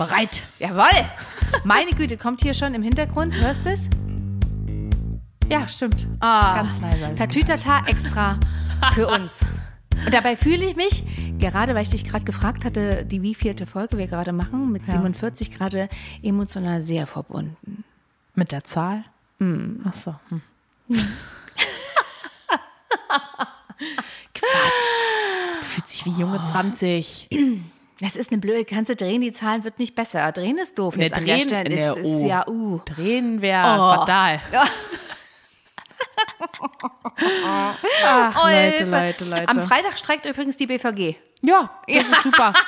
bereit. Jawohl. Meine Güte, kommt hier schon im Hintergrund, hörst du es? Ja, stimmt. Ah, Ganz leise Tatütata extra für uns. Und dabei fühle ich mich, gerade weil ich dich gerade gefragt hatte, die wievielte Folge wir gerade machen, mit Ja. 47 gerade emotional sehr verbunden. Mit der Zahl? Ach so. Hm. Quatsch. Du fühlst dich wie junge 20. Das ist eine blöde, kannst du drehen, die Zahlen wird nicht besser. Drehen ist doof. Ne, Jetzt an drehen- der Stelle ist, ist ja, uh. Drehen wäre Oh. fatal. Ach, Leute, Leute, Leute. Am Freitag streikt übrigens die BVG. ja, das ist super.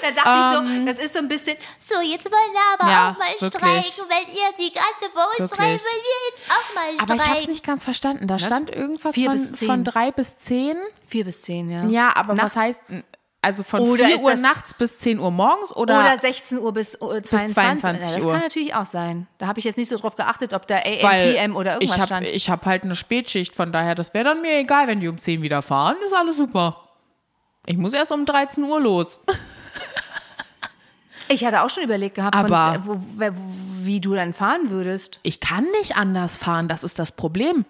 Da dachte ich so, das ist so ein bisschen, so jetzt wollen wir aber Ähm. Ja, auch mal wirklich. streiken, wenn ihr die ganze vor uns streikt, wollen wir jetzt auch mal Aber ich habe es streiken. nicht ganz verstanden. Da stand irgendwas von, von drei bis zehn. Vier bis zehn, ja. Ja, aber Nachts. was heißt, also von Oder 4 ist Uhr nachts bis 10 Uhr morgens oder, Oder 16 Uhr bis äh, 22, 22 Ja, das Uhr. kann natürlich auch sein. Da habe ich jetzt nicht so drauf geachtet, ob da AM, weil PM oder irgendwas ich hab, stand. Ich habe halt eine Spätschicht, von daher, das wäre dann mir egal, wenn die um 10 wieder fahren, ist alles super. Ich muss erst um 13 Uhr los. Ich hatte auch schon überlegt gehabt, Aber- von, wo, wo, wie du dann fahren würdest. Ich kann nicht anders fahren, das ist das Problem.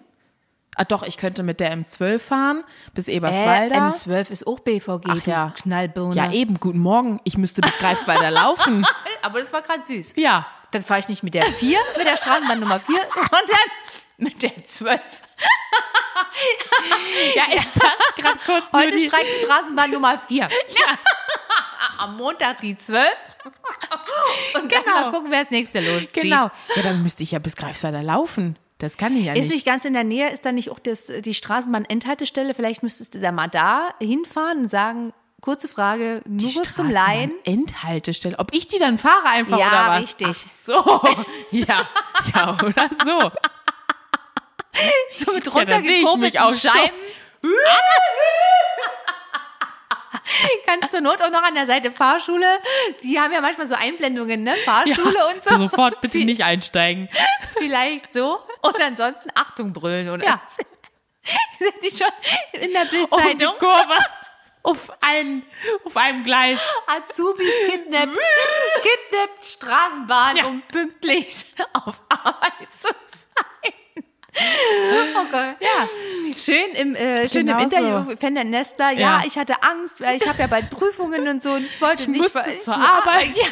Ah, doch, ich könnte mit der M12 fahren bis Äh, Eberswalder. M12 ist auch BVG, Ach ja. Knallbirne. ja, eben, guten Morgen. Ich müsste bis Greifswalder laufen. Aber das war gerade süß. Ja. Dann fahre ich nicht mit der 4, mit der Straßenbahn Nummer 4, sondern mit der 12. Ja, ich stand gerade kurz Heute die, streikt Straßenbahn Nummer 4. Am Montag die 12. Und dann Genau. mal gucken, wer das nächste loszieht. Genau. Ja, dann müsste ich ja bis Greifswalder laufen. Das kann ich ja Ist nicht. nicht ganz in der Nähe, ist da nicht auch das, die Straßenbahn-Endhaltestelle? Vielleicht müsstest du da mal da hinfahren und sagen, kurze Frage, nur kurz zum Laien. Endhaltestelle. Ob ich die dann fahre einfach Ja, oder was? richtig. Ach so. Ja, ja, oder so. So mit runtergekurbelten schon. Scheiben. Kannst zur Not auch noch an der Seite Fahrschule, die haben ja manchmal so Einblendungen, ne? Fahrschule und so. Sofort bitte nicht einsteigen. Vielleicht so. Und ansonsten Achtung brüllen, oder? Ja. Sind die schon in der Und die Bildzeitung? Kurve auf, ein, auf einem Gleis. Azubi kidnappt, kidnappt Straßenbahn, Ja. um pünktlich auf Arbeit zu sein. Oh Gott. Ja, schön im, äh, schön im Genau Interview, Fender Nester. Ja, Ja. ich hatte Angst, weil ich habe ja bald Prüfungen und so und ich wollte nicht musste ich zur nur- Arbeit. Ja,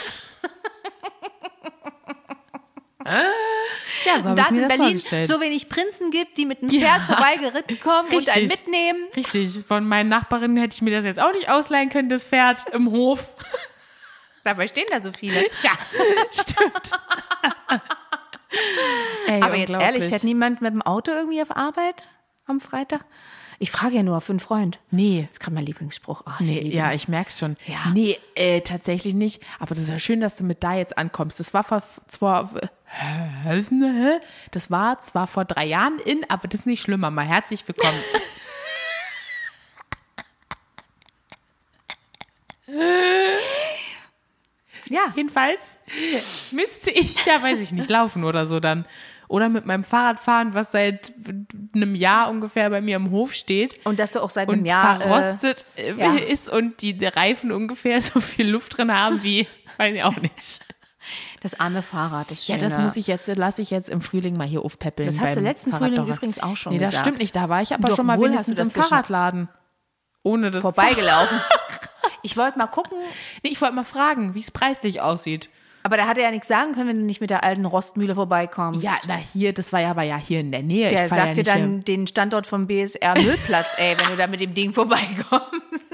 Ja, so da ich es in Berlin so wenig Prinzen gibt, die mit einem Ja. Pferd vorbeigeritten kommen und einen Richtig. mitnehmen. Richtig, von meinen Nachbarinnen hätte ich mir das jetzt auch nicht ausleihen können, das Pferd im Hof. Dabei stehen da so viele. Ja, stimmt. Ey, Aber jetzt ehrlich, fährt niemand mit dem Auto irgendwie auf Arbeit am Freitag? Ich frage ja nur für einen Freund. Nee. Das ist gerade mein Lieblingsspruch. Ach, ich Nee, liebe ja, ich merk's schon. Ja. Nee, äh, tatsächlich nicht. Aber das ist ja schön, dass du mit da jetzt ankommst. Das war vor, zwar, das war zwar vor drei Jahren in, aber das ist nicht schlimm, Mama. Herzlich willkommen. Ja, Jedenfalls müsste ich ja, weiß ich nicht, laufen oder so dann. Oder mit meinem Fahrrad fahren, was seit einem Jahr ungefähr bei mir im Hof steht. und dass du auch seit einem Jahr. verrostet äh, ja. ist und die Reifen ungefähr so viel Luft drin haben wie, weiß ich auch nicht. Äh, das arme Fahrrad, das Ja, schöne. das muss ich jetzt, lasse ich jetzt im Frühling mal hier aufpäppeln. Das hast du letzten. Frühling übrigens auch schon Nee, das gesagt. stimmt nicht. Da war ich aber Doch schon mal wenigstens im das. Fahrradladen. Ohne das vorbeigelaufen. ich wollte mal gucken, Nee, ich wollte mal fragen, wie es preislich aussieht. Aber da hat er ja nichts sagen können, wenn du nicht mit der alten Rostmühle vorbeikommst. Ja, na hier, das war ja aber ja hier in der Nähe. Der fahr ja sagt dir nicht hier- dann den Standort vom BSR Müllplatz, ey, wenn du da mit dem Ding vorbeikommst.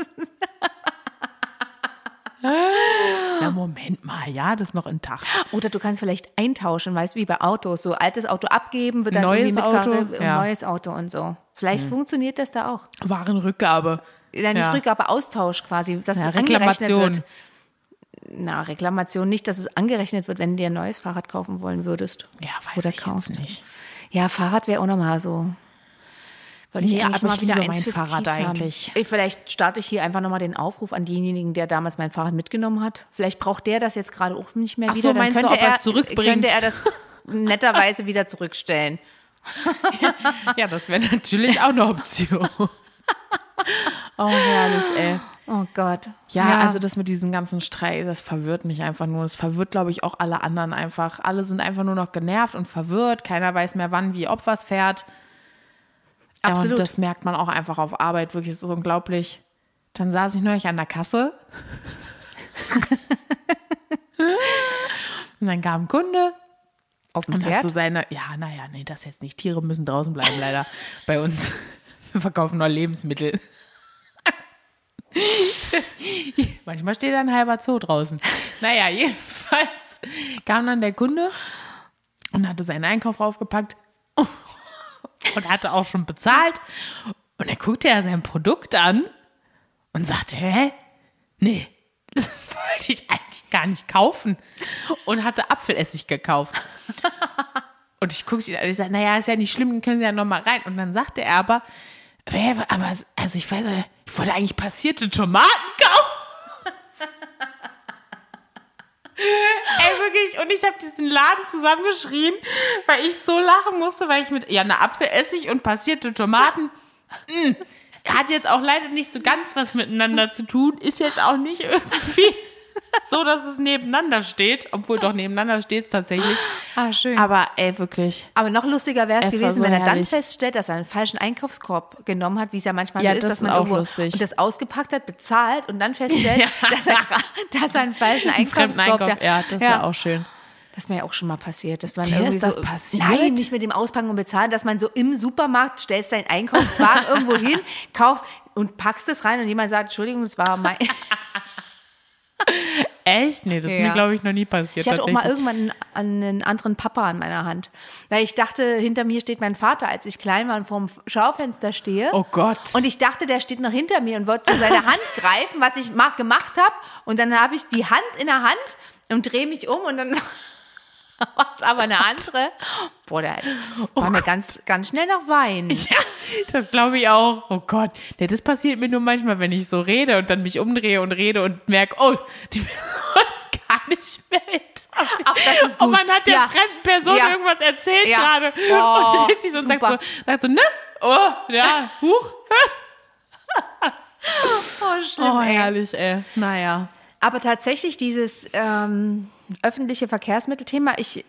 Na, Moment mal, ja, das ist noch ein Tag. Oder du kannst vielleicht eintauschen, weißt du, wie bei Autos. So altes Auto abgeben, wird dann Neues irgendwie Auto, äh, ja. neues Auto und so. Vielleicht funktioniert das da auch. Warenrückgabe. Ja, nicht Ja. Rückgabe, Austausch quasi. Dass Ja, es angerechnet Reklamation. Wird. Na, Reklamation nicht, dass es angerechnet wird, wenn du dir ein neues Fahrrad kaufen wollen würdest. Ja, weiß Oder ich kaufst. jetzt nicht. Ja, Fahrrad wäre auch nochmal so. Wollte ich Nee, eigentlich mal ich wieder eins mein fürs Fahrrad Kiez haben. eigentlich. Ey, Vielleicht starte ich hier einfach nochmal den Aufruf an denjenigen, der damals mein Fahrrad mitgenommen hat. Vielleicht braucht der das jetzt gerade auch nicht mehr Ach so, wieder. Dann meinst du, könnte ob er er es zurückbringt? Könnte er das netterweise wieder zurückstellen. Ja, das wäre natürlich auch eine Option. oh, herrlich, ey. Oh Gott. Ja, also das mit diesem ganzen Streik, das verwirrt mich einfach nur. Das verwirrt, glaube ich, auch alle anderen einfach. Alle sind einfach nur noch genervt und verwirrt. Keiner weiß mehr, wann, wie, ob was fährt. Ja, Absolut. und das merkt man auch einfach auf Arbeit. Wirklich, es ist unglaublich. Dann saß ich neulich an der Kasse. und dann kam ein Kunde Auf dem und hat Pferd? so seine, ja, naja, nee, das jetzt nicht. Tiere müssen draußen bleiben, leider. Bei uns. Wir verkaufen nur Lebensmittel. Manchmal steht da ein halber Zoo draußen. Naja, jedenfalls kam dann der Kunde und hatte seinen Einkauf raufgepackt und hatte auch schon bezahlt. Und er guckte er sein Produkt an und sagte, hä? Nee, das wollte ich eigentlich gar nicht kaufen. Und hatte Apfelessig gekauft. Und ich guckte ihn an und ich sage, naja, ist ja nicht schlimm, dann können Sie ja noch mal rein. Und dann sagte er aber, "Hä, aber, also ich weiß, ich wollte eigentlich passierte Tomaten kaufen. Ey, wirklich. Und ich habe diesen Laden zusammengeschrien, weil ich so lachen musste, weil ich mit, ja, eine Apfelessig und passierte Tomaten, mm, hat jetzt auch leider nicht so ganz was miteinander zu tun, ist jetzt auch nicht irgendwie so, dass es nebeneinander steht, obwohl doch nebeneinander steht es tatsächlich. Ah, schön. Aber ey, wirklich. Aber noch lustiger wäre es Es gewesen, so wenn er dann herrlich. feststellt, dass er einen falschen Einkaufskorb genommen hat, wie es ja manchmal Ja, so ist, das dass man auch irgendwo lustig. und das ausgepackt hat, bezahlt und dann feststellt, Ja. dass, er, dass er einen falschen Einkaufskorb Einkauf, ja, das wäre auch schön. Das ist mir ja auch schon mal passiert. Dass man Dir irgendwie ist das so, passiert? Nein, nicht mit dem Auspacken und Bezahlen, dass man so im Supermarkt stellst deinen Einkaufswagen irgendwo hin, kaufst und packst es rein und jemand sagt, Entschuldigung, das war mein. Echt? Nee, das ist Ja. mir, glaube ich, noch nie passiert. Ich hatte auch mal irgendwann einen, einen anderen Papa an meiner Hand. Weil ich dachte, hinter mir steht mein Vater, als ich klein war und vorm Schaufenster stehe. Oh Gott. Und ich dachte, der steht noch hinter mir und wollte zu seiner Hand greifen, was ich ma- gemacht habe. Und dann habe ich die Hand in der Hand und drehe mich um und dann war es aber eine andere. Boah, der war mir ganz, ganz schnell nach Wein. Ja, das glaube ich auch. Oh Gott. Ja, das passiert mir nur manchmal, wenn ich so rede und dann mich umdrehe und rede und merke, oh, die Person ist gar nicht mir. Auch das ist Und gut. man hat der Ja. fremden Person Ja. irgendwas erzählt gerade Oh, und dreht sich so und sagt so, sagt so, ne? Oh, ja, huch. Oh, schlimm, Oh, ey. herrlich, ey. Naja. Aber tatsächlich dieses ähm, öffentliche Verkehrsmittelthema, ich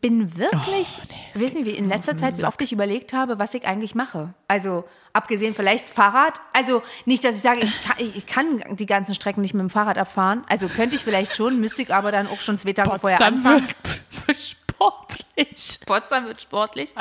bin wirklich, Oh, nee, nicht, wie in letzter Zeit, wie oft ich überlegt habe, was ich eigentlich mache. Also abgesehen vielleicht Fahrrad. Also nicht, dass ich sage, ich kann, ich kann die ganzen Strecken nicht mit dem Fahrrad abfahren. Also könnte ich vielleicht schon, müsste ich aber dann auch schon zwei Tage vorher Potsdam anfangen. wird, wird sportlich. Potsdam wird sportlich.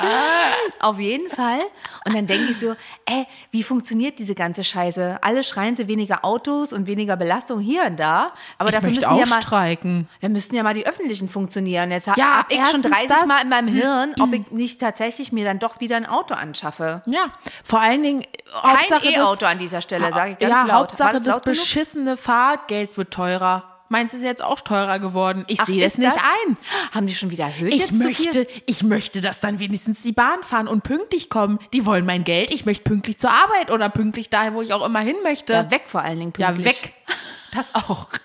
Auf jeden Fall. Und dann denke ich so, ey, wie funktioniert diese ganze Scheiße? Alle schreien sie weniger Autos und weniger Belastung hier und da. Aber Ich dafür müssen auch ja mal, streiken. dann müssten ja mal die öffentlichen funktionieren. Jetzt ja, habe ich schon erstens 30 das. Mal in meinem Hirn, ob ich nicht tatsächlich mir dann doch wieder ein Auto anschaffe. Ja, vor allen Dingen Kein Hauptsache das- E-Auto an dieser Stelle, sage ich ganz ja, laut. Hauptsache das beschissene Fahrgeld wird teurer. Meins ist jetzt auch teurer geworden. Ich Ach, sehe es nicht das? ein. Haben die schon wieder erhöht Ich jetzt so möchte, viel? ich möchte, dass dann wenigstens die Bahn fahren und pünktlich kommen. Die wollen mein Geld. Ich möchte pünktlich zur Arbeit oder pünktlich dahin, wo ich auch immer hin möchte. Ja, weg vor allen Dingen Ja, pünktlich. weg. Das auch.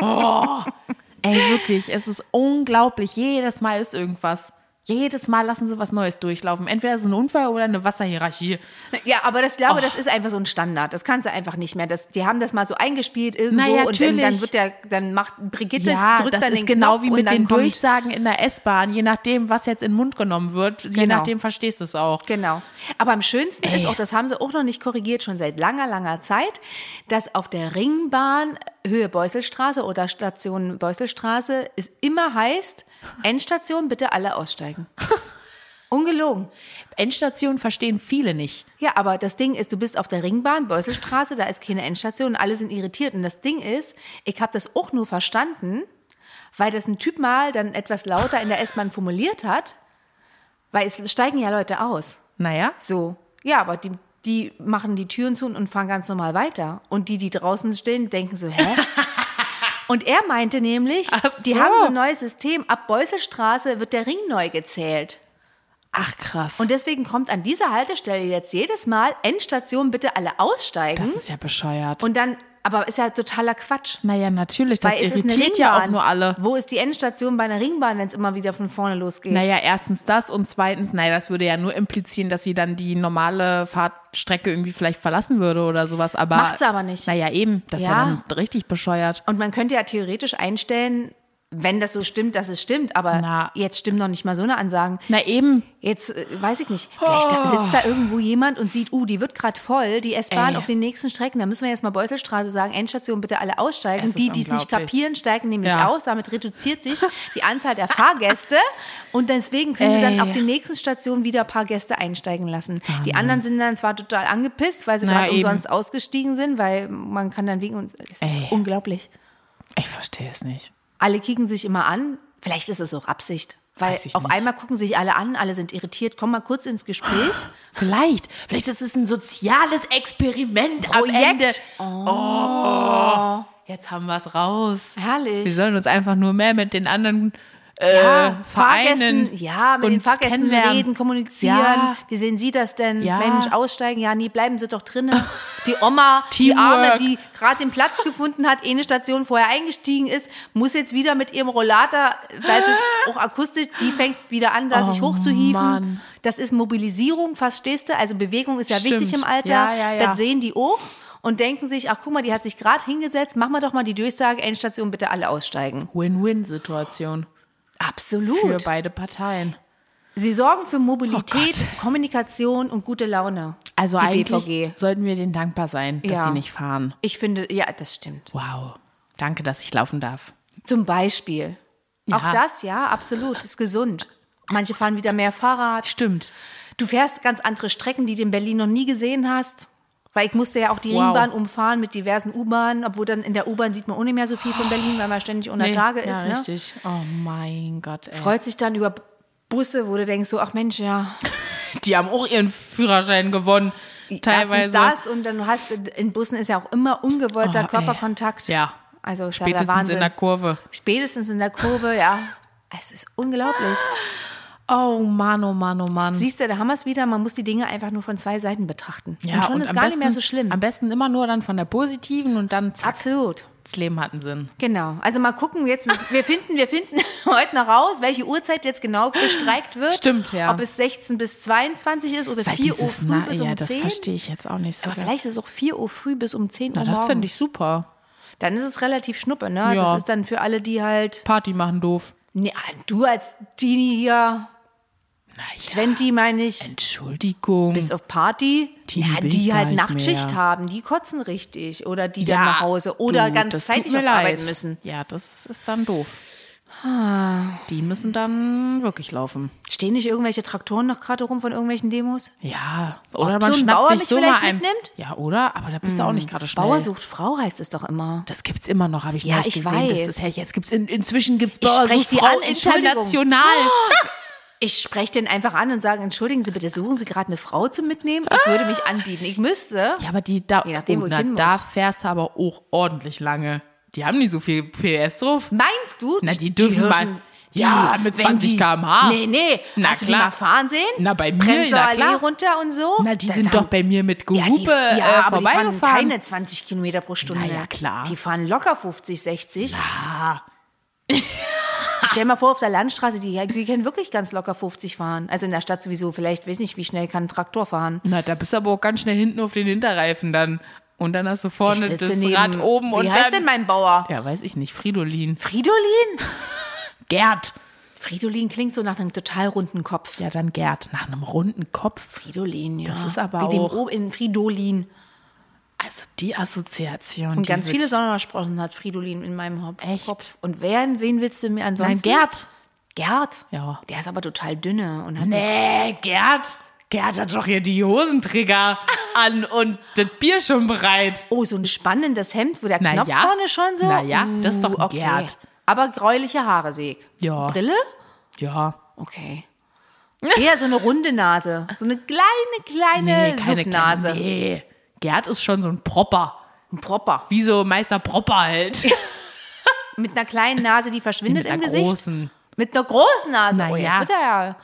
Oh. Ey, wirklich, es ist unglaublich. Jedes Mal ist irgendwas. Jedes Mal lassen sie was Neues durchlaufen. Entweder ist es ein Unfall oder eine Wasserhierarchie. Ja, aber das glaube, Oh. das ist einfach so ein Standard. Das kannst du einfach nicht mehr. Das, die haben das mal so eingespielt irgendwo Na ja, und dann, wird der, dann macht Brigitte Ja, drückt das dann ist den genau Knopf wie mit den Durchsagen in der S-Bahn. Je nachdem, was jetzt in den Mund genommen wird, je Genau. nachdem verstehst du es auch. Genau. Aber am schönsten ist Ey. auch, das haben sie auch noch nicht korrigiert, schon seit langer, langer Zeit, dass auf der Ringbahn Höhe Beusselstraße oder Station Beusselstraße es immer heißt, Endstation bitte alle aussteigen. Ungelogen. Endstation verstehen viele nicht. Ja, aber das Ding ist, du bist auf der Ringbahn, Beusselstraße, da ist keine Endstation und alle sind irritiert. Und das Ding ist, ich habe das auch nur verstanden, weil das ein Typ mal dann etwas lauter in der S-Bahn formuliert hat, weil es steigen ja Leute aus. Naja, So, ja, aber die, die machen die Türen zu und fahren ganz normal weiter. Und die, die draußen stehen, denken so, hä? Und er meinte nämlich, Ach die so. haben so ein neues System, ab Beusselstraße wird der Ring neu gezählt. Ach, krass. Und deswegen kommt an dieser Haltestelle jetzt jedes Mal Endstation bitte alle aussteigen. das ist ja bescheuert. und dann, aber ist ja totaler Quatsch. naja, natürlich, das Weil ist irritiert ja auch nur alle. Wo ist die Endstation bei einer Ringbahn, wenn es immer wieder von vorne losgeht? Naja, erstens das und zweitens, naja, das würde ja nur implizieren, dass sie dann die normale Fahrtstrecke irgendwie vielleicht verlassen würde oder sowas. Aber Macht sie aber nicht. Naja, eben. Das ist Ja. ja dann richtig bescheuert. Und man könnte ja theoretisch einstellen, wenn das so stimmt, dass es stimmt. Aber Na. jetzt stimmen noch nicht mal so eine Ansagen. Na eben. Jetzt äh, weiß ich nicht. Vielleicht Oh. da sitzt da irgendwo jemand und sieht, uh, die wird gerade voll, die S-Bahn Ey. auf den nächsten Strecken. Da müssen wir jetzt mal Beuselstraße sagen, Endstation bitte alle aussteigen. Es Die, die es nicht kapieren, steigen nämlich Ja. aus. Damit reduziert sich die Anzahl der Fahrgäste. Und deswegen können sie dann Ey. auf den nächsten Stationen wieder ein paar Gäste einsteigen lassen. Die anderen sind dann zwar total angepisst, weil sie gerade umsonst ausgestiegen sind, weil man kann dann wegen uns. Es ist Ey. unglaublich. Ich verstehe es nicht. Alle kicken sich immer an. Vielleicht ist es auch Absicht. Weil auf nicht. einmal gucken sich alle an, alle sind irritiert. Komm mal kurz ins Gespräch. Vielleicht. Vielleicht ist es ein soziales Experiment Projekt. am Ende. Oh. Jetzt haben wir es raus. Herrlich. Wir sollen uns einfach nur mehr mit den anderen ja, Vereinen Fahrgästen, ja, mit den Fahrgästen reden, kommunizieren. Ja. Wie sehen Sie das denn? Ja. Mensch, aussteigen? Ja, nee, bleiben Sie doch drinnen. Die Oma, die. Arme, die gerade den Platz gefunden hat, eine Station vorher eingestiegen ist, muss jetzt wieder mit ihrem Rollator, weil es ist auch akustisch, die fängt wieder an, da Oh, sich hochzuhieven. Mann. Das ist Mobilisierung, verstehst du? Also Bewegung ist ja Stimmt. wichtig im Alter. Ja, ja, ja. Das sehen die auch. Und denken sich, ach guck mal, die hat sich gerade hingesetzt, machen wir doch mal die Durchsage, Endstation bitte alle aussteigen. Win-Win-Situation Absolut. für beide Parteien. Sie sorgen für Mobilität, Oh. Kommunikation und gute Laune. Also die eigentlich BVG. sollten wir denen dankbar sein, dass Ja. sie nicht fahren. Ich finde, ja, das stimmt. Wow. Danke, dass ich laufen darf. Zum Beispiel. Ja. Auch das, ja, absolut, ist gesund. Manche fahren wieder mehr Fahrrad. Stimmt. Du fährst ganz andere Strecken, die du in Berlin noch nie gesehen hast. Weil ich musste ja auch die Wow. Ringbahn umfahren mit diversen U-Bahnen, obwohl dann in der U-Bahn sieht man auch nicht mehr so viel von Berlin, weil man ständig unter Tage ja, ist. Ne? richtig. Oh mein Gott, ey. Freut sich dann über Busse, wo du denkst, so, ach Mensch, ja, Die haben auch ihren Führerschein gewonnen. Teilweise. Erstens das und dann hast du, in Bussen ist ja auch immer ungewollter Oh, ey. Körperkontakt. Ja. Also ist ja der Spätestens Wahnsinn. in der Kurve. Spätestens in der Kurve, ja. Es ist unglaublich. Oh Mann, oh Mann, oh Mann. Siehst du, da haben wir es wieder, man muss die Dinge einfach nur von zwei Seiten betrachten. ja, und schon ist am gar besten, nicht mehr so schlimm. Am besten immer nur dann von der positiven und dann zack, Absolut. das Leben hat einen Sinn. Genau. Also mal gucken, jetzt, wir finden, wir finden heute noch raus, welche Uhrzeit jetzt genau bestreikt wird. Stimmt, ja. Ob es 16 bis 22 ist oder 4 Uhr früh Na- bis ja, um das 10. verstehe ich jetzt auch nicht so. Aber ganz. vielleicht ist es auch 4 Uhr früh bis um 10 Uhr Na, das finde ich super. Dann ist es relativ schnuppe, ne? Ja. Das ist dann für alle, die halt Party machen doof. Nee, du als Teenie hier, Naja, 20 meine ich, Entschuldigung. bis auf Party, Teenie ja, die halt nicht Nachtschicht mehr. haben, die kotzen richtig oder die ja, dann nach Hause oder du, ganz das zeitig auf leid. Arbeit müssen. Ja, das ist dann doof. Ah. Die müssen dann wirklich laufen. Stehen nicht irgendwelche Traktoren noch gerade rum von irgendwelchen Demos? Ja, oder Ob man so schnappt Bauer sich so mal ein. mitnimmt? Hm. Ja, oder? Aber da bist du auch nicht gerade schnell. Bauer sucht Frau heißt es doch immer. Das gibt's immer noch, habe ich Ja, neulich ich gesehen. Das weiß. ist, hey, jetzt gibt's in, inzwischen gibt's Bauer sucht die Frau an, international. Ich spreche den einfach an und sage, entschuldigen Sie bitte, suchen Sie gerade eine Frau zum Mitnehmen? Ich würde mich anbieten. Ich müsste. Ja, aber die da, Je nachdem, wo oh, ich na, hin da muss. fährst du aber auch ordentlich lange. Die haben nicht so viel PS drauf. Meinst du? Na, die dürfen mal- Hirschen, Ja, mit wenn 20 die- km/h. Nee, nee. Na, Hast du die klar. mal fahren sehen? Na, bei mir, na Allee klar. runter und so? Na, die Das sind haben- doch bei mir mit Ja, die, Gehupe ja, äh, aber die fahren vorbeigefahren. keine 20 Kilometer pro Stunde. Na ja, klar. Die fahren locker 50, 60. Stell mal vor, auf der Landstraße, die, die können wirklich ganz locker 50 fahren. Also in der Stadt sowieso, vielleicht, weiß nicht, wie schnell kann ein Traktor fahren. na, da bist du aber auch ganz schnell hinten auf den Hinterreifen dann. Und dann hast du vorne das neben, Rad oben wie und heißt dann... denn mein Bauer? ja, weiß ich nicht. Fridolin. Fridolin? Gerd. Fridolin klingt so nach einem total runden Kopf. Ja, dann Gerd. Nach einem runden Kopf. Fridolin, ja. Das ist aber Wie dem auch- O in Fridolin. Also die Assoziation. Und die ganz viele Sondersprossen hat Fridolin in meinem Hop- Echt? Kopf. Und wer, wen willst du mir Nein, ansonsten? Gerd. Gerd? Ja. Der ist aber total dünne. Und hat Nee, Gerd. Gerd hat doch hier die Hosenträger an und das Bier schon bereit. Oh, so ein spannendes Hemd, wo der Na Knopf ja. vorne schon so. Na ja, das ist doch Uh, okay. Gerd. Aber gräuliche Haare sehe ich. Ja. Brille? Ja. Okay. Eher so eine runde Nase. So eine kleine, kleine Suffnase. kleine- Nee. Gerd ist schon so ein Propper. Ein Propper. Wie so Meister Propper halt. Mit einer kleinen Nase, die verschwindet Mit im einer Gesicht. großen. Mit einer großen Nase. Na oh, jetzt ja. wird er ja.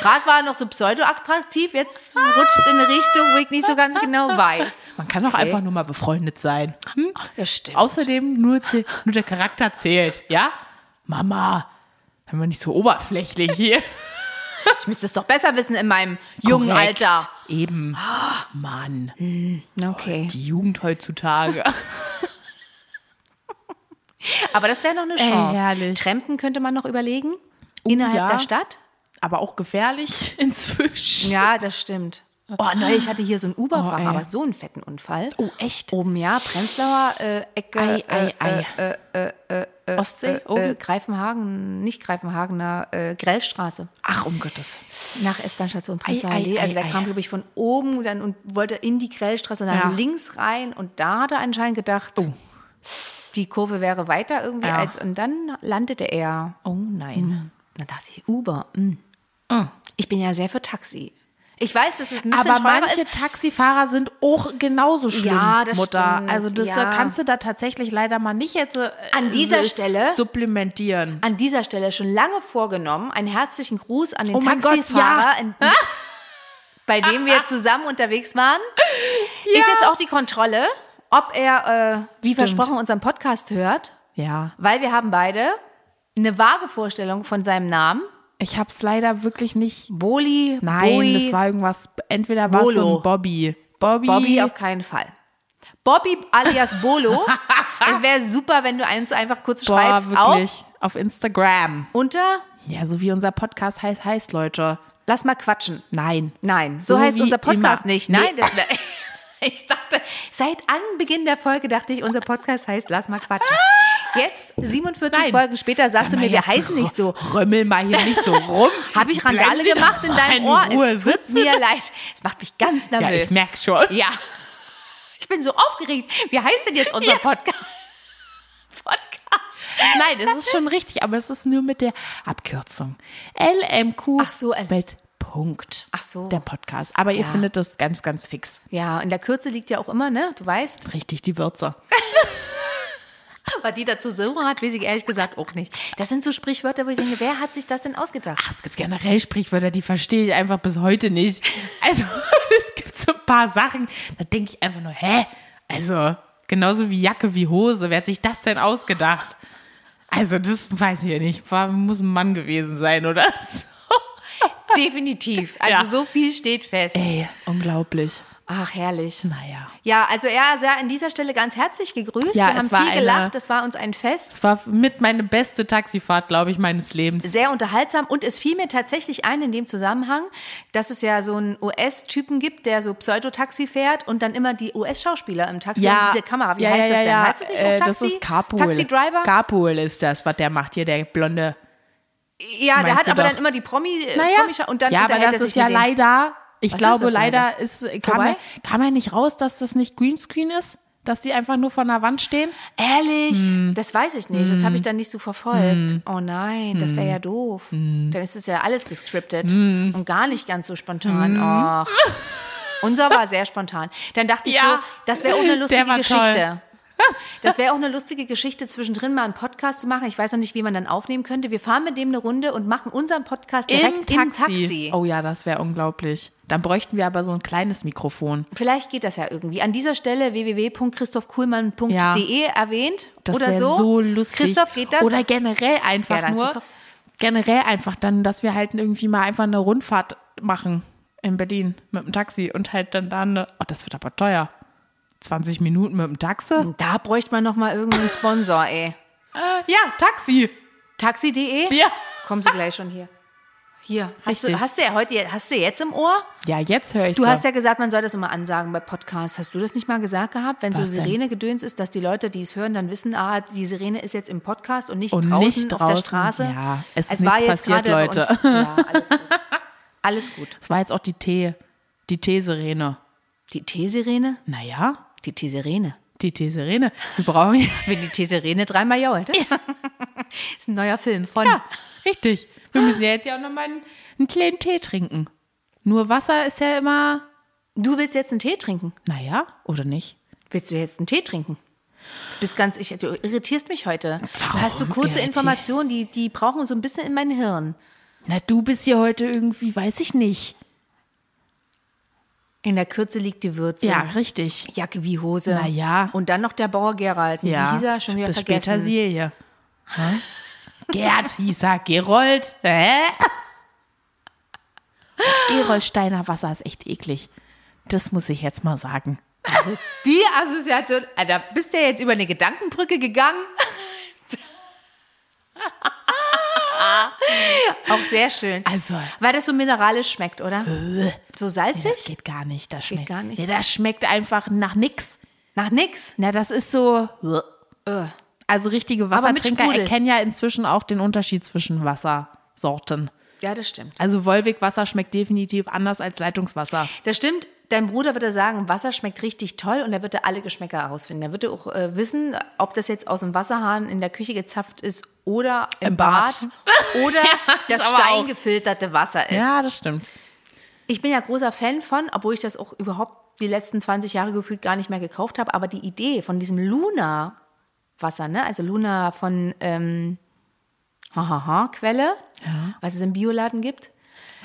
Gerade war er noch so pseudo-attraktiv, jetzt rutscht es in eine Richtung, wo ich nicht so ganz genau weiß. Man kann auch einfach nur mal befreundet sein. Hm? Das stimmt. Außerdem nur, nur der Charakter zählt, ja? Mama, haben wir nicht so oberflächlich hier. Ich müsste es doch besser wissen in meinem jungen Korrekt. Alter. Eben. Mann, Okay. die Jugend heutzutage. Aber das wäre noch eine Ey, Chance. herrlich. Trampen könnte man noch überlegen. Innerhalb ja. der Stadt. Aber auch gefährlich inzwischen. Ja, das stimmt. Oh, neulich hatte hier so ein Uber-Fahrer, Oh, ey. aber so einen fetten Unfall. Oh, echt? Oben, ja, Prenzlauer äh, Ecke, Ei, ei, äh, ei. Ostsee? Oh. äh, Greifenhagen, nicht Greifenhagener, äh, Grellstraße. Ach, um Gottes. Nach S-Bahn-Station Prenzlauer Allee. Also ei, der ei. kam, glaube ich, von oben dann und wollte in die Grellstraße nach Ja. links rein und da hat er anscheinend gedacht, die Kurve wäre weiter irgendwie Ja. als und dann landete er. Oh nein. Dann dachte ich, Uber. mm. Ah. Ich bin ja sehr für Taxi. Ich weiß, dass es ein bisschen Aber manche ist. Taxifahrer sind auch genauso schlimm, Ja, das Mutter. stimmt, Also das ja. äh, kannst du da tatsächlich leider mal nicht jetzt äh, An dieser so Stelle- supplementieren. An dieser Stelle schon lange vorgenommen. Einen herzlichen Gruß an den Oh mein Gott, Taxifahrer, ja. in, bei dem wir zusammen unterwegs waren. Ist jetzt auch die Kontrolle, ob er, äh, wie Stimmt. versprochen, unseren Podcast hört. Ja. Weil wir haben beide eine vage Vorstellung von seinem Namen. Ich hab's leider wirklich nicht. Boli, Nein, Boi, das war irgendwas. Entweder war es so ein Bobby. Bobby. Bobby auf keinen Fall. Bobby alias Bolo. es wäre super, wenn du uns einfach kurz Boah, schreibst wirklich. auf Auf Instagram. unter Ja, so wie unser Podcast heißt, heißt Leute. Lass mal quatschen. Nein. Nein, so, So heißt unser Podcast immer. nicht. Nee. Nein, das wär, ich dachte, seit Anbeginn der Folge dachte ich, unser Podcast heißt Lass mal quatschen. Jetzt, 47 Nein. Folgen später, sagst Sag du mir, wir heißen nicht so. Römmel mal hier nicht so rum. Habe ich Randale gemacht in deinem Ohr? Ruhe es tut sitzen. mir leid. Es macht mich ganz Ja, nervös. ich merke schon. Ja. Ich bin so aufgeregt. Wie heißt denn jetzt unser Podcast? Podcast. Nein, es ist schon richtig, aber es ist nur mit der Abkürzung. LMQ Ach so, L- mit Punkt. Ach so. Der Podcast. Aber ihr Ja. findet das ganz, ganz fix. Ja, in der Kürze liegt ja auch immer, ne? Du weißt. Richtig, die Würze. Was die dazu so hat, weiß ich ehrlich gesagt auch nicht. Das sind so Sprichwörter, wo ich denke, wer hat sich das denn ausgedacht? Ach, es gibt generell Sprichwörter, die verstehe ich einfach bis heute nicht. Also, es gibt so ein paar Sachen, da denke ich einfach nur, hä? Also, genauso wie Jacke wie Hose. Wer hat sich das denn ausgedacht? Also, das weiß ich ja nicht. War, muss ein Mann gewesen sein, oder? Definitiv. Also Ja. so viel steht fest. Ey, unglaublich. Ach, herrlich. Naja. Ja, also er sei an dieser Stelle ganz herzlich gegrüßt. Ja, Wir haben viel eine- gelacht. Das war uns ein Fest. Es war mit meine beste Taxifahrt, glaube ich, meines Lebens. Sehr unterhaltsam. Und es fiel mir tatsächlich ein in dem Zusammenhang, dass es ja so einen US-Typen gibt, der so Pseudotaxi fährt und dann immer die US-Schauspieler im Taxi und diese Kamera. Wie ja, heißt ja, das ja, denn? Ja. Heißt das nicht auch Äh, Taxi? Das ist Carpool. Taxi-Driver? Carpool ist das, was der macht hier, der blonde. ja, der Meinst hat du aber doch. dann immer die Promi, Naja, Promi und dann ja, aber das er ist ja leider, ich Was glaube das leider ist, kam, Vorbei? er, kam er nicht raus, dass das nicht Greenscreen ist? Dass die einfach nur von der Wand stehen? Ehrlich? Hm. Das weiß ich nicht. Das habe ich dann nicht so verfolgt. Oh nein, das Hm. wäre ja doof. Dann ist es ja alles gescriptet und gar nicht ganz so spontan. Hm. Ach. Unser war sehr spontan. Dann dachte ich Ja, so, das wäre eine der lustige Geschichte. Das wäre auch eine lustige Geschichte, zwischendrin mal einen Podcast zu machen. Ich weiß noch nicht, wie man dann aufnehmen könnte. Wir fahren mit dem eine Runde und machen unseren Podcast direkt im Taxi. Oh ja, das wäre unglaublich. Dann bräuchten wir aber so ein kleines Mikrofon. Vielleicht geht das ja irgendwie. An dieser Stelle www.christophkuhlmann.de erwähnt Das oder so. so. lustig. Christoph, geht das? Oder generell einfach Ja, nur. Christoph. Generell einfach dann, dass wir halt irgendwie mal einfach eine Rundfahrt machen in Berlin mit dem Taxi und halt dann da eine. Oh, das wird aber teuer. 20 Minuten mit dem Taxi? Da bräuchte man noch mal irgendeinen Sponsor, ey. Äh, ja, Taxi. Taxi.de? Ja. Kommen Sie gleich schon hier. Hier. Hast du, hast du ja heute, hast du jetzt im Ohr? Ja, jetzt höre ich Du so. hast ja gesagt, man soll das immer ansagen bei Podcasts. Hast du das nicht mal gesagt gehabt? Wenn so Was denn? Sirene-Gedöns ist, dass die Leute, die es hören, dann wissen, ah, die Sirene ist jetzt im Podcast und nicht Und draußen nicht auf der draußen. Straße. Ja, es ist war jetzt passiert, gerade Leute. Uns, ja, alles gut. Alles gut. Das war jetzt auch die T, die T-Sirene. Die T-Sirene? Naja, Die T-Sirene. die T-Sirene. Wir brauchen ja, Wenn die T-Sirene dreimal jault. ist ein neuer Film von. ja, richtig. Wir müssen ja jetzt ja auch nochmal einen, einen kleinen Tee trinken. Nur Wasser ist ja immer, Du willst jetzt einen Tee trinken? naja, oder nicht? Willst du jetzt einen Tee trinken? Du bist ganz, ich, du irritierst mich heute. Warum hast du kurze? Informationen, die, die brauchen so ein bisschen in mein Hirn. Na, du bist hier heute irgendwie, weiß ich nicht. In der Kürze liegt die Würze. Ja, richtig. Jacke wie Hose. Na ja. Und dann noch der Bauer Gerald. Wie Ja, hieß er? Schon wieder bis vergessen. Petersilie. Gerd hieß er, Gerold. Hä? Gerolsteiner Wasser ist echt eklig. Das muss ich jetzt mal sagen. Also die Assoziation, da bist du ja jetzt über eine Gedankenbrücke gegangen. Auch sehr schön. Also, Weil das so mineralisch schmeckt, oder? So das salzig? geht gar nicht. Das schmeckt gar nicht. Ja, das schmeckt einfach nach nix. Nach nix. Na, das ist so. Äh. Also richtige Wassertrinker erkennen ja inzwischen auch den Unterschied zwischen Wassersorten. Ja, das stimmt. Also Wolwig-Wasser schmeckt definitiv anders als Leitungswasser. Das stimmt. Dein Bruder würde sagen, Wasser schmeckt richtig toll und er würde alle Geschmäcker herausfinden. Er würde auch äh, wissen, ob das jetzt aus dem Wasserhahn in der Küche gezapft ist oder im, Im Bad, Bad. oder das das auch. steingefilterte Wasser ist. Ja, das stimmt. Ich bin ja großer Fan von, obwohl ich das auch überhaupt die letzten 20 Jahre gefühlt gar nicht mehr gekauft habe, aber die Idee von diesem Luna-Wasser, ne? also Luna von ähm, Quelle, was es im Bioladen gibt,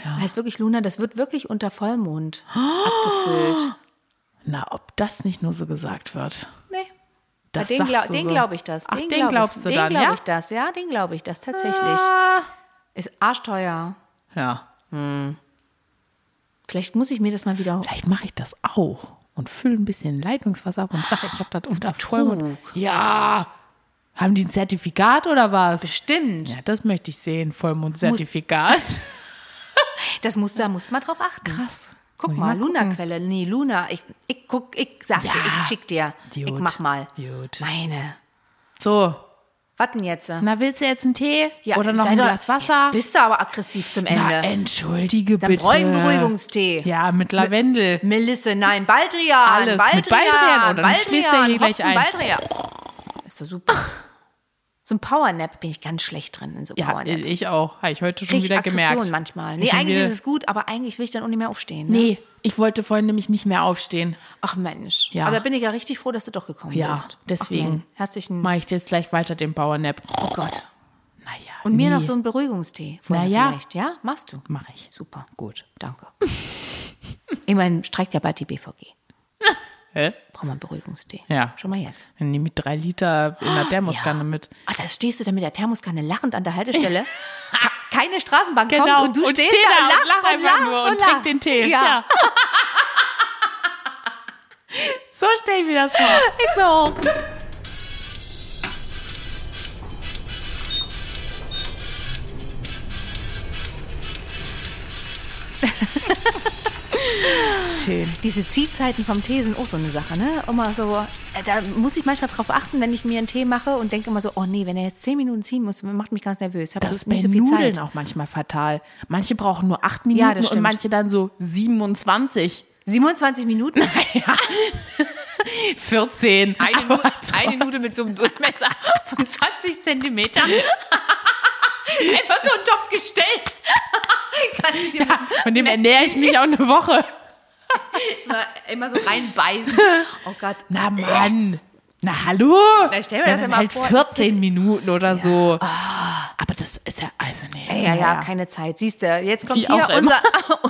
heißt wirklich Luna, das wird wirklich unter Vollmond abgefüllt. Na, ob das nicht nur so gesagt wird. Das den sagst glau du den so. glaube ich das. Ach, den, den glaub glaubst ich, du den dann, glaube ja? ich das, ja, den glaube ich das tatsächlich. Ah. Ist arschteuer. Ja. Vielleicht muss ich mir das mal wieder. Vielleicht mache ich das auch und fülle ein bisschen Leitungswasser ab und sage, ich habe das unter Vollmond. Ja. Haben die ein Zertifikat oder was? Bestimmt. Ja, das möchte ich sehen, Vollmondzertifikat. Das muss, da muss man drauf achten. Krass. Guck ich mal, mal. Luna-Quelle. Nee, Luna. Ich, ich guck, ich sag Ja. dir, ich schick dir. Ich Gut. mach mal. Gut. Meine. So, Was denn jetzt? na willst du jetzt einen Tee Ja, oder noch ein doch- Glas Wasser? Bist du aber aggressiv zum Ende. Na, entschuldige Dann bitte. ich einen Beruhigungstee. Ja, mit Lavendel. Melisse, nein, Baldrian. Alles Baldrian, mit Baldrian, oder? Dann schläfst du hier gleich ein. Baldrian. Ist doch super. So ein Powernap bin ich ganz schlecht drin in so Ja, Powernap. ich auch. Habe ich heute schon Krieg wieder Aggression gemerkt. manchmal. Nee, eigentlich ist es gut, aber eigentlich will ich dann auch nicht mehr aufstehen. Ne? Nee, ich wollte vorhin nämlich nicht mehr aufstehen. Ach Mensch. Ja. Aber da bin ich ja richtig froh, dass du doch gekommen Ja, bist. deswegen. Ach, Mann. Herzlichen Mache ich jetzt gleich weiter den Powernap. Oh Gott. Naja. Und mir nee. noch so einen Beruhigungstee. vorher Na ja. Vielleicht. Ja, machst du. Mache ich. Super. Gut. Danke. ich meine, streikt ja bald die BVG. Hä? Braucht man Beruhigungstee. Ja. Schon mal jetzt. Dann nehme ich drei Liter in der Thermoskanne mit. Ah, da stehst du dann mit der Thermoskanne lachend an der Haltestelle. Keine Straßenbahn Genau. kommt und du Und stehst steh da und und lachst lach und, einfach lachst nur und, und trink lachst. den Tee. Ja. Ja. So stelle ich mir das vor. Ich mir auch. Schön. Diese Ziehzeiten vom Tee sind auch so eine Sache, ne? Immer so, äh, da muss ich manchmal drauf achten, wenn ich mir einen Tee mache und denke immer so, oh nee, wenn er jetzt zehn Minuten ziehen muss, macht mich ganz nervös. Das ist nicht bei so viel Nudeln Zeit. auch manchmal fatal. Manche brauchen nur acht Minuten das und manche dann so 27. 27 Minuten? 14. Eine, Aber Nu eine Nudel mit so einem Durchmesser von 20 Zentimetern. Einfach so einen Topf gestellt. Dir Von dem ernähre ich mich auch eine Woche. immer, immer so reinbeißen. Oh Gott. Na Mann. Na hallo. Na, stell mir das dann ja mal halt vor. 14 Minuten oder so. Aber das ist ja, also nee. Ja, ja, keine Zeit. Siehst du, jetzt kommt Wie hier unser,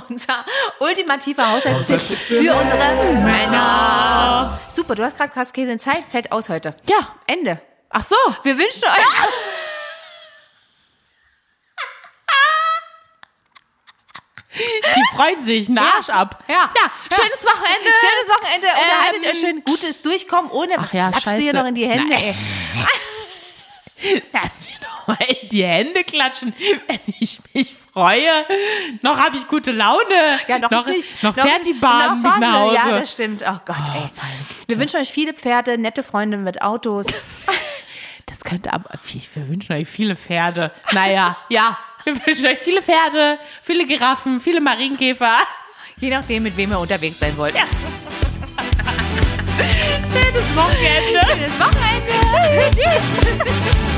unser ultimativer Haushaltstipp für unsere Männer. Super, du hast gerade Kaskade in Zeit, fällt aus heute. Ja. Ende. Ach so. Wir wünschen euch. Die freuen sich, einen Arsch ab. Ja. Ja, schönes Wochenende. Schönes Wochenende. Unterhaltet Ähm, euch schön. Gutes Durchkommen ohne. Was ja, klatschst du hier noch in die Hände, Nein. ey? Lass mich doch mal in die Hände klatschen, wenn ich mich freue. Noch habe ich gute Laune. Ja, noch, noch nicht. Noch fährt die Bahn noch nicht nach Hause. Ja, das stimmt. Oh Gott, ey. Wir wünschen euch viele Pferde, nette Freunde mit Autos. Das könnte aber, wir wünschen euch viele Pferde. Naja, ja, wir wünschen euch viele Pferde, viele Giraffen, viele Marienkäfer. Je nachdem, mit wem ihr unterwegs sein wollt. Schönes Wochenende. Schönes Wochenende. Tschüss.